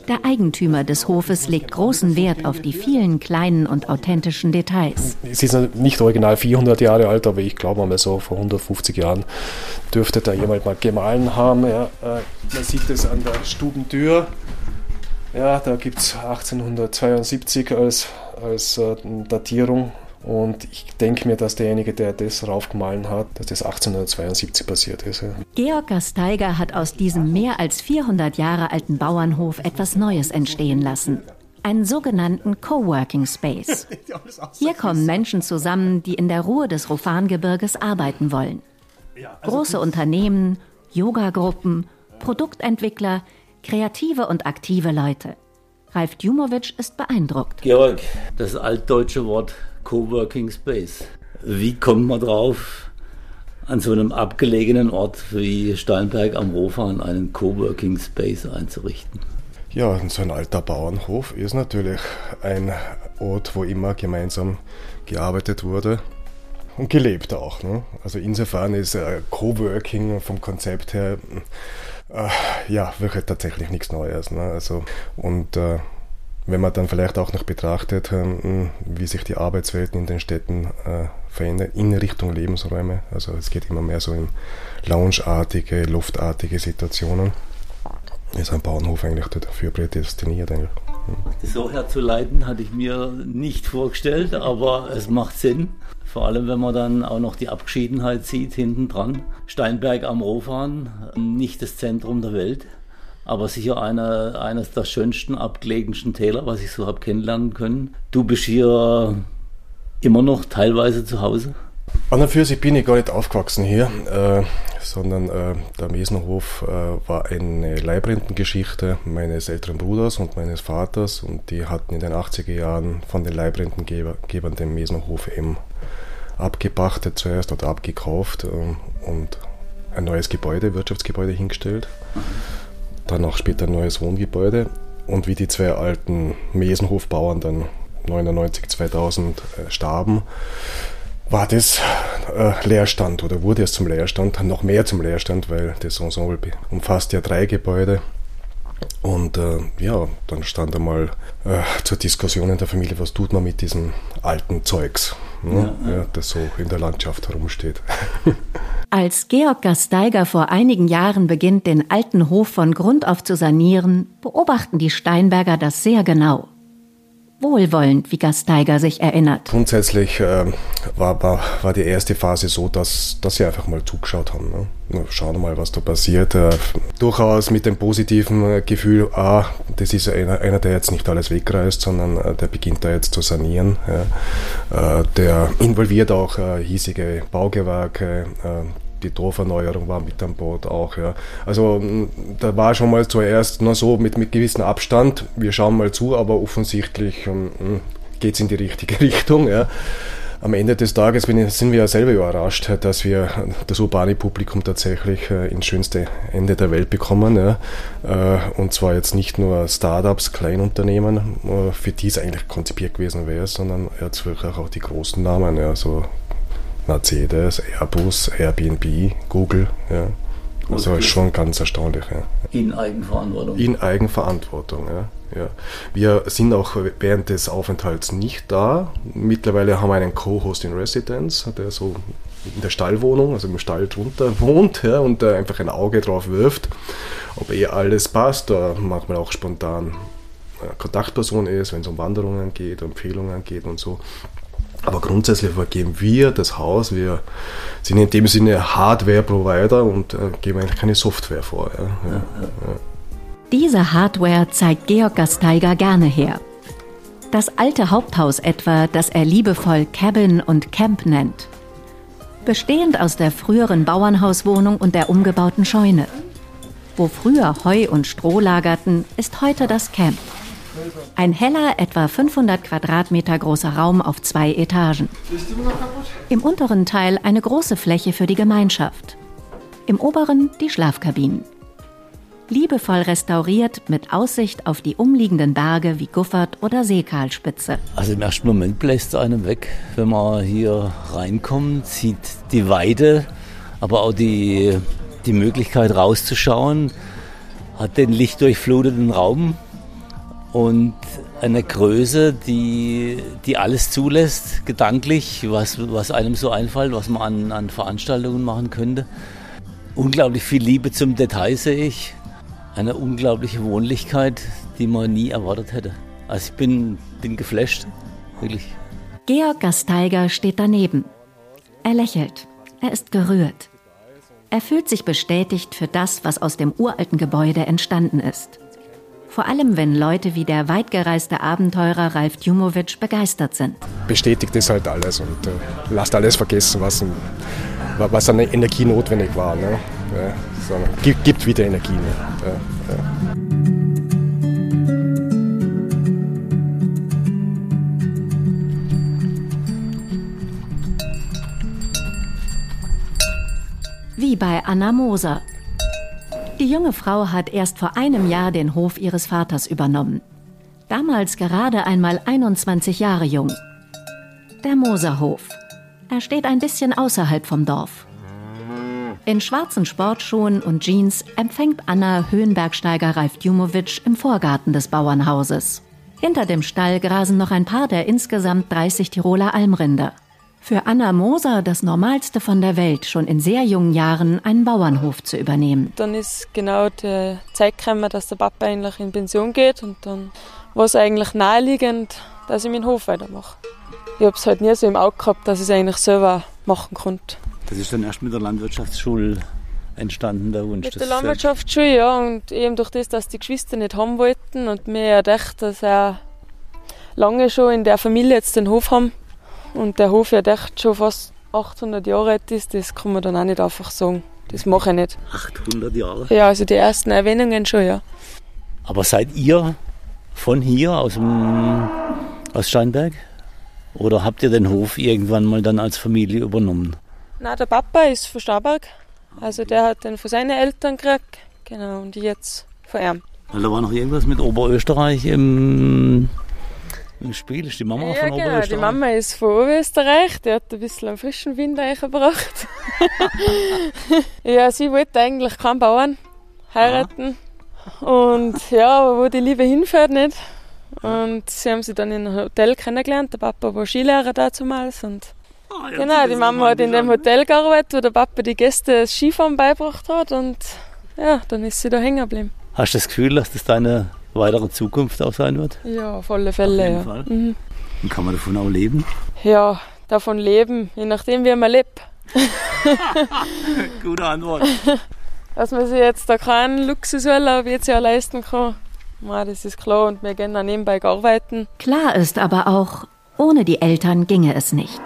Der Eigentümer des Hofes legt großen Wert auf die vielen kleinen und authentischen Details. Es ist nicht original 400 Jahre alt, aber ich glaube mal so vor 150 Jahren dürfte da jemand mal gemahlen haben. Ja, äh, man sieht es an der Stubentür. Ja, da gibt es 1872 als, als äh, Datierung und ich denke mir, dass derjenige, der das raufgemahlen hat, dass das 1872 passiert ist. Ja. Georg Gasteiger hat aus diesem mehr als 400 Jahre alten Bauernhof etwas Neues entstehen lassen. Einen sogenannten Coworking Space. Hier kommen Menschen zusammen, die in der Ruhe des Rofangebirges arbeiten wollen. Also Große Unternehmen, Yogagruppen, Produktentwickler, kreative und aktive Leute. Ralf Djumowitsch ist beeindruckt. Georg, das altdeutsche Wort Coworking Space. Wie kommt man drauf, an so einem abgelegenen Ort wie Steinberg am Rofan einen Coworking Space einzurichten? Ja, so ein alter Bauernhof ist natürlich ein Ort, wo immer gemeinsam gearbeitet wurde und gelebt auch. Ne? Also insofern ist äh, Coworking vom Konzept her äh, ja wirklich tatsächlich nichts Neues. Ne? Also und äh, wenn man dann vielleicht auch noch betrachtet, ähm, wie sich die Arbeitswelten in den Städten äh, verändern in Richtung Lebensräume. Also es geht immer mehr so in loungeartige, luftartige Situationen. Ist ein Bauernhof eigentlich dafür prädestiniert so herzuleiten hatte ich mir nicht vorgestellt, aber es macht Sinn. Vor allem, wenn man dann auch noch die Abgeschiedenheit sieht hinten dran. Steinberg am Rofan, nicht das Zentrum der Welt aber sicher eine, eines der schönsten, abgelegensten Täler, was ich so habe kennenlernen können. Du bist hier immer noch teilweise zu Hause? An und für sich bin ich gar nicht aufgewachsen hier, äh, sondern äh, der Mesenhof äh, war eine Leibrentengeschichte meines älteren Bruders und meines Vaters und die hatten in den 80er Jahren von den Leibrentengebern den Mesenhof eben abgepachtet zuerst oder abgekauft äh, und ein neues Gebäude, Wirtschaftsgebäude hingestellt. Dann auch später ein neues Wohngebäude. Und wie die zwei alten Mesenhofbauern dann 99, 2000 äh, starben, war das äh, Leerstand oder wurde es zum Leerstand, noch mehr zum Leerstand, weil das Ensemble umfasst ja drei Gebäude. Und äh, ja, dann stand einmal äh, zur Diskussion in der Familie, was tut man mit diesem alten Zeugs, ne? ja, ja. das so in der Landschaft herumsteht. Als Georg Gasteiger vor einigen Jahren beginnt, den alten Hof von Grund auf zu sanieren, beobachten die Steinberger das sehr genau wohlwollend, wie Gasteiger sich erinnert. Grundsätzlich äh, war, war, war die erste Phase so, dass, dass sie einfach mal zugeschaut haben. Ne? Schauen mal, was da passiert. Äh, durchaus mit dem positiven äh, Gefühl, ah, das ist einer, einer, der jetzt nicht alles wegreißt, sondern äh, der beginnt da jetzt zu sanieren. Ja? Äh, der involviert auch äh, hiesige Baugewerke, die Dorferneuerung war mit an Bord auch. Ja. Also da war schon mal zuerst nur so mit, mit gewissem Abstand, wir schauen mal zu, aber offensichtlich ähm, geht es in die richtige Richtung. Ja. Am Ende des Tages sind wir ja selber überrascht, dass wir das urbane Publikum tatsächlich äh, ins schönste Ende der Welt bekommen. Ja. Äh, und zwar jetzt nicht nur Startups, Kleinunternehmen, äh, für die es eigentlich konzipiert gewesen wäre, sondern jetzt wirklich auch die großen Namen, ja, so Mercedes, Airbus, Airbnb, Google. Ja. Also okay. ist schon ganz erstaunlich. Ja. In Eigenverantwortung. In Eigenverantwortung, ja. ja. Wir sind auch während des Aufenthalts nicht da. Mittlerweile haben wir einen Co-Host in Residence, der so in der Stallwohnung, also im Stall drunter wohnt ja, und da einfach ein Auge drauf wirft, ob eh alles passt, da manchmal auch spontan Kontaktperson ist, wenn es um Wanderungen geht, Empfehlungen geht und so. Aber grundsätzlich vergeben wir das Haus, wir sind in dem Sinne Hardware-Provider und äh, geben eigentlich keine Software vor. Ja. Ja, ja. Diese Hardware zeigt Georg Gasteiger gerne her. Das alte Haupthaus etwa, das er liebevoll Cabin und Camp nennt. Bestehend aus der früheren Bauernhauswohnung und der umgebauten Scheune. Wo früher Heu und Stroh lagerten, ist heute das Camp. Ein heller, etwa 500 Quadratmeter großer Raum auf zwei Etagen. Im unteren Teil eine große Fläche für die Gemeinschaft. Im oberen die Schlafkabinen. Liebevoll restauriert mit Aussicht auf die umliegenden Berge wie Guffert oder Seekalspitze. Also im ersten Moment bläst es einem weg, wenn man hier reinkommt, sieht die Weide, aber auch die, die Möglichkeit rauszuschauen, hat den lichtdurchfluteten Raum und eine Größe, die, die alles zulässt, gedanklich, was, was einem so einfällt, was man an, an Veranstaltungen machen könnte. Unglaublich viel Liebe zum Detail sehe ich. Eine unglaubliche Wohnlichkeit, die man nie erwartet hätte. Also ich bin, bin geflasht, wirklich. Georg Gasteiger steht daneben. Er lächelt. Er ist gerührt. Er fühlt sich bestätigt für das, was aus dem uralten Gebäude entstanden ist. Vor allem, wenn Leute wie der weitgereiste Abenteurer Ralf Djumowitsch begeistert sind. Bestätigt es halt alles und äh, lasst alles vergessen, was, was an Energie notwendig war. Ne? Ja, so, gibt, gibt, wieder Energie. Ne? Ja, ja. Wie bei Anna Moser, die junge Frau hat erst vor einem Jahr den Hof ihres Vaters übernommen. Damals gerade einmal 21 Jahre jung. Der Moserhof. Er steht ein bisschen außerhalb vom Dorf. In schwarzen Sportschuhen und Jeans empfängt Anna Höhenbergsteiger Ralf Djumowitsch im Vorgarten des Bauernhauses. Hinter dem Stall grasen noch ein paar der insgesamt 30 Tiroler Almrinder. Für Anna Moser das Normalste von der Welt, schon in sehr jungen Jahren einen Bauernhof zu übernehmen. Dann ist genau die Zeit gekommen, dass der Papa eigentlich in Pension geht und dann war es eigentlich naheliegend, dass ich meinen Hof weitermache. Ich habe es halt nie so im Auge gehabt, dass ich es eigentlich selber machen konnte. Das ist dann erst mit der Landwirtschaftsschule entstanden, der Wunsch. Mit der Landwirtschaftsschule, ja. Und eben durch das, dass die Geschwister nicht haben wollten und mir ja gedacht, dass er lange schon in der Familie jetzt den Hof haben, und der Hof ja echt schon fast 800 Jahre alt ist, das kann man dann auch nicht einfach sagen. Das mache ich nicht. 800 Jahre? Ja, also die ersten Erwähnungen schon, ja. Aber seid ihr von hier, aus, dem, aus Steinberg? Oder habt ihr den Hof irgendwann mal dann als Familie übernommen? Na, der Papa ist von Starberg Also der hat den von seinen Eltern gekriegt, genau, und jetzt von ihm. Weil da war noch irgendwas mit Oberösterreich im, im Spiel. Ist die Mama ja, von genau, Oberösterreich? die Mama ist von Oberösterreich, die hat ein bisschen einen frischen Wind eingebracht. ja, sie wollte eigentlich keinen Bauern heiraten. Und ja, aber wo die Liebe hinfährt, nicht. Und sie haben sie dann in einem Hotel kennengelernt. Der Papa war Skilehrer damals. Und Ah, ja, genau, die Mama hat in dem Hotel gearbeitet, wo der Papa die Gäste das Skifahren beigebracht hat. Und ja, dann ist sie da hängen geblieben. Hast du das Gefühl, dass das deine weitere Zukunft auch sein wird? Ja, auf alle Fälle. Auf jeden ja. Fall. Mhm. Und kann man davon auch leben? ja, davon leben, je nachdem, wie man lebt. Gute Antwort. Dass man sich jetzt da keinen Luxusurlaub jetzt ja leisten kann. Das ist klar und wir gehen dann nebenbei arbeiten. Klar ist aber auch, ohne die Eltern ginge es nicht.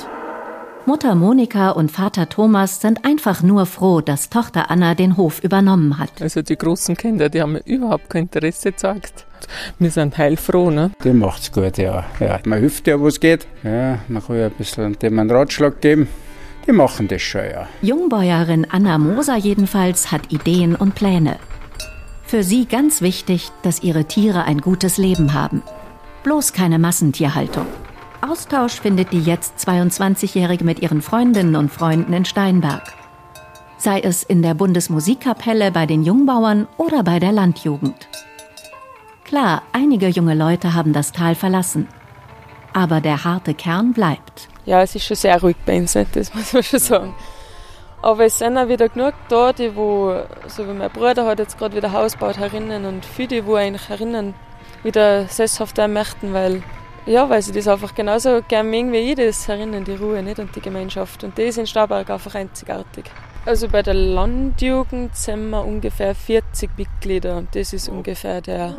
Mutter Monika und Vater Thomas sind einfach nur froh, dass Tochter Anna den Hof übernommen hat. Also die großen Kinder, die haben überhaupt kein Interesse gezeigt. Wir sind heilfroh, ne? Die macht's gut, ja. ja. Man hilft ja, wo es geht. Ja, man kann ja ein bisschen dem einen Ratschlag geben. Die machen das schon, ja. Jungbäuerin Anna Moser jedenfalls hat Ideen und Pläne. Für sie ganz wichtig, dass ihre Tiere ein gutes Leben haben. Bloß keine Massentierhaltung. Austausch findet die jetzt 22-Jährige mit ihren Freundinnen und Freunden in Steinberg. Sei es in der Bundesmusikkapelle bei den Jungbauern oder bei der Landjugend. Klar, einige junge Leute haben das Tal verlassen. Aber der harte Kern bleibt. Ja, es ist schon sehr ruhig bei uns, das muss man schon sagen. Aber es sind auch wieder genug da, die wo, so wie mein Bruder hat jetzt gerade wieder Haus gebaut herinnen und viele, die wo eigentlich herinnen wieder sesshaft werden möchten, weil, ja, weil sie das einfach genauso gern mögen wie ich das herinnen, die Ruhe nicht und die Gemeinschaft. Und das ist in Starberg einfach einzigartig. Also bei der Landjugend sind wir ungefähr 40 Mitglieder und das ist ungefähr der.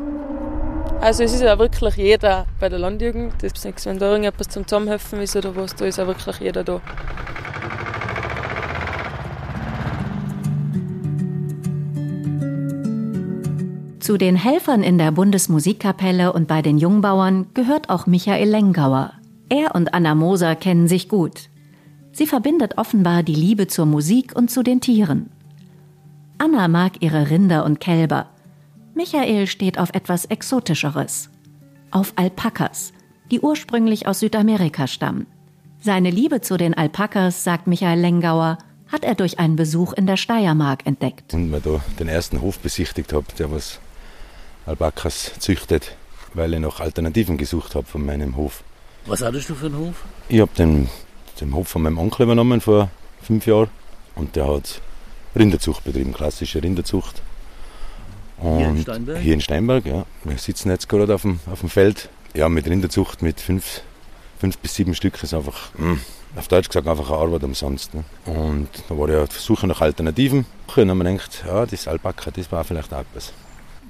Also es ist ja wirklich jeder bei der Landjugend. Das ist nichts, wenn da irgendetwas zum Zusammenhelfen ist oder was, da ist ja wirklich jeder da. Zu den Helfern in der Bundesmusikkapelle und bei den Jungbauern gehört auch Michael Lengauer. Er und Anna Moser kennen sich gut. Sie verbindet offenbar die Liebe zur Musik und zu den Tieren. Anna mag ihre Rinder und Kälber. Michael steht auf etwas Exotischeres. Auf Alpakas, die ursprünglich aus Südamerika stammen. Seine Liebe zu den Alpakas, sagt Michael Lengauer, hat er durch einen Besuch in der Steiermark entdeckt. Und mir da den ersten Hof besichtigt habe, der was Alpakas züchtet, weil ich nach Alternativen gesucht habe von meinem Hof. Was hattest du für einen Hof? Ich habe den, den Hof von meinem Onkel übernommen vor fünf Jahren und der hat Rinderzucht betrieben, klassische Rinderzucht. Und Hier in Steinberg? Hier in Steinberg, ja. Wir sitzen jetzt gerade auf dem, auf dem Feld. Ja, mit Rinderzucht mit fünf, fünf bis sieben Stück ist einfach, mh, auf Deutsch gesagt, einfach eine Arbeit umsonst. Ne? Und da war ich auf der Suche nach Alternativen. Und dann habe ich gedacht, ja, das Alpaka, das war vielleicht auch etwas.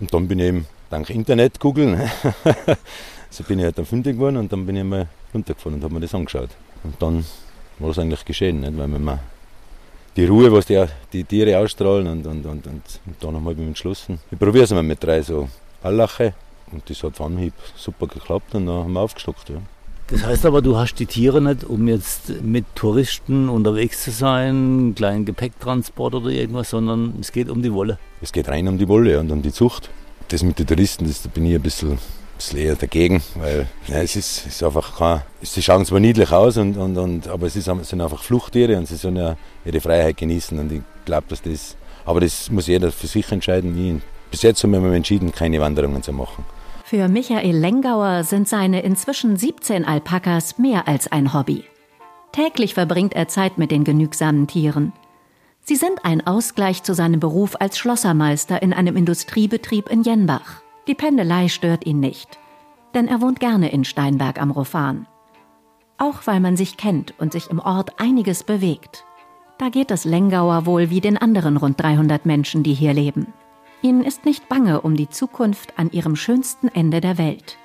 Und dann bin ich eben dank Internet googeln, ne? so bin ich halt dann fündig geworden und dann bin ich mal runtergefahren und habe mir das angeschaut. Und dann war es eigentlich geschehen, nicht? weil wenn man die Ruhe, was die, die Tiere ausstrahlen und, und, und, und, und dann habe ich mich entschlossen. Ich probiere es mal mit drei so Allache und das hat von Anhieb super geklappt und dann haben wir aufgestockt. Ja. Das heißt aber, du hast die Tiere nicht, um jetzt mit Touristen unterwegs zu sein, einen kleinen Gepäcktransport oder irgendwas, sondern es geht um die Wolle. Es geht rein um die Wolle und um die Zucht. Das mit den Touristen, das, da bin ich ein bisschen, ein bisschen eher dagegen, weil ja, es ist, ist einfach kein, sie schauen zwar niedlich aus, und, und, und, aber es, ist, es sind einfach Fluchttiere und sie sollen ja ihre Freiheit genießen und ich glaube, dass das, aber das muss jeder für sich entscheiden. Ich, bis jetzt haben wir entschieden, keine Wanderungen zu machen. Für Michael Lengauer sind seine inzwischen 17 Alpakas mehr als ein Hobby. Täglich verbringt er Zeit mit den genügsamen Tieren. Sie sind ein Ausgleich zu seinem Beruf als Schlossermeister in einem Industriebetrieb in Jenbach. Die Pendelei stört ihn nicht, denn er wohnt gerne in Steinberg am Rofan. Auch weil man sich kennt und sich im Ort einiges bewegt. Da geht es Lengauer wohl wie den anderen rund 300 Menschen, die hier leben. Ihnen ist nicht bange um die Zukunft an ihrem schönsten Ende der Welt.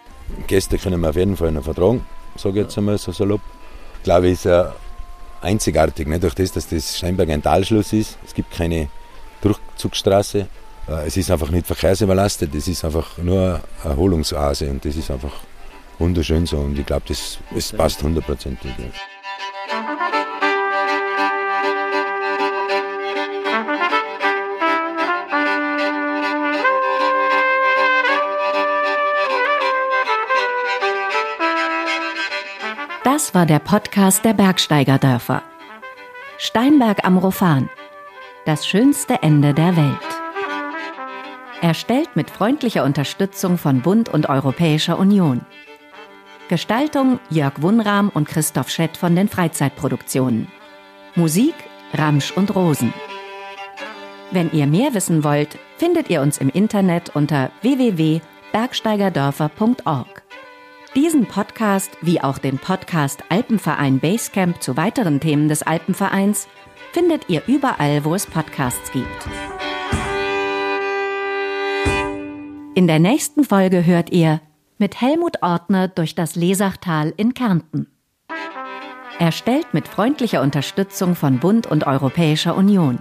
Gäste können wir auf jeden Fall noch vertragen, sage ich jetzt einmal so salopp. Ich glaube, es ist ja einzigartig, nicht? durch das, dass das Steinberg ein Talschluss ist. Es gibt keine Durchzugsstraße. Äh, Es ist einfach nicht verkehrsüberlastet, es ist einfach nur eine Erholungsoase und das ist einfach wunderschön so und ich glaube, das, das passt hundertprozentig. Das war der Podcast der Bergsteigerdörfer. Steinberg am Rofan. Das schönste Ende der Welt. Erstellt mit freundlicher Unterstützung von Bund und Europäischer Union. Gestaltung Jörg Wunram und Christoph Schett von den Freizeitproduktionen. Musik Ramsch und Rosen. Wenn ihr mehr wissen wollt, findet ihr uns im Internet unter www.bergsteigerdörfer.org. Diesen Podcast wie auch den Podcast Alpenverein Basecamp zu weiteren Themen des Alpenvereins findet ihr überall, wo es Podcasts gibt. In der nächsten Folge hört ihr mit Helmut Ortner durch das Lesachtal in Kärnten. Erstellt mit freundlicher Unterstützung von Bund und Europäischer Union.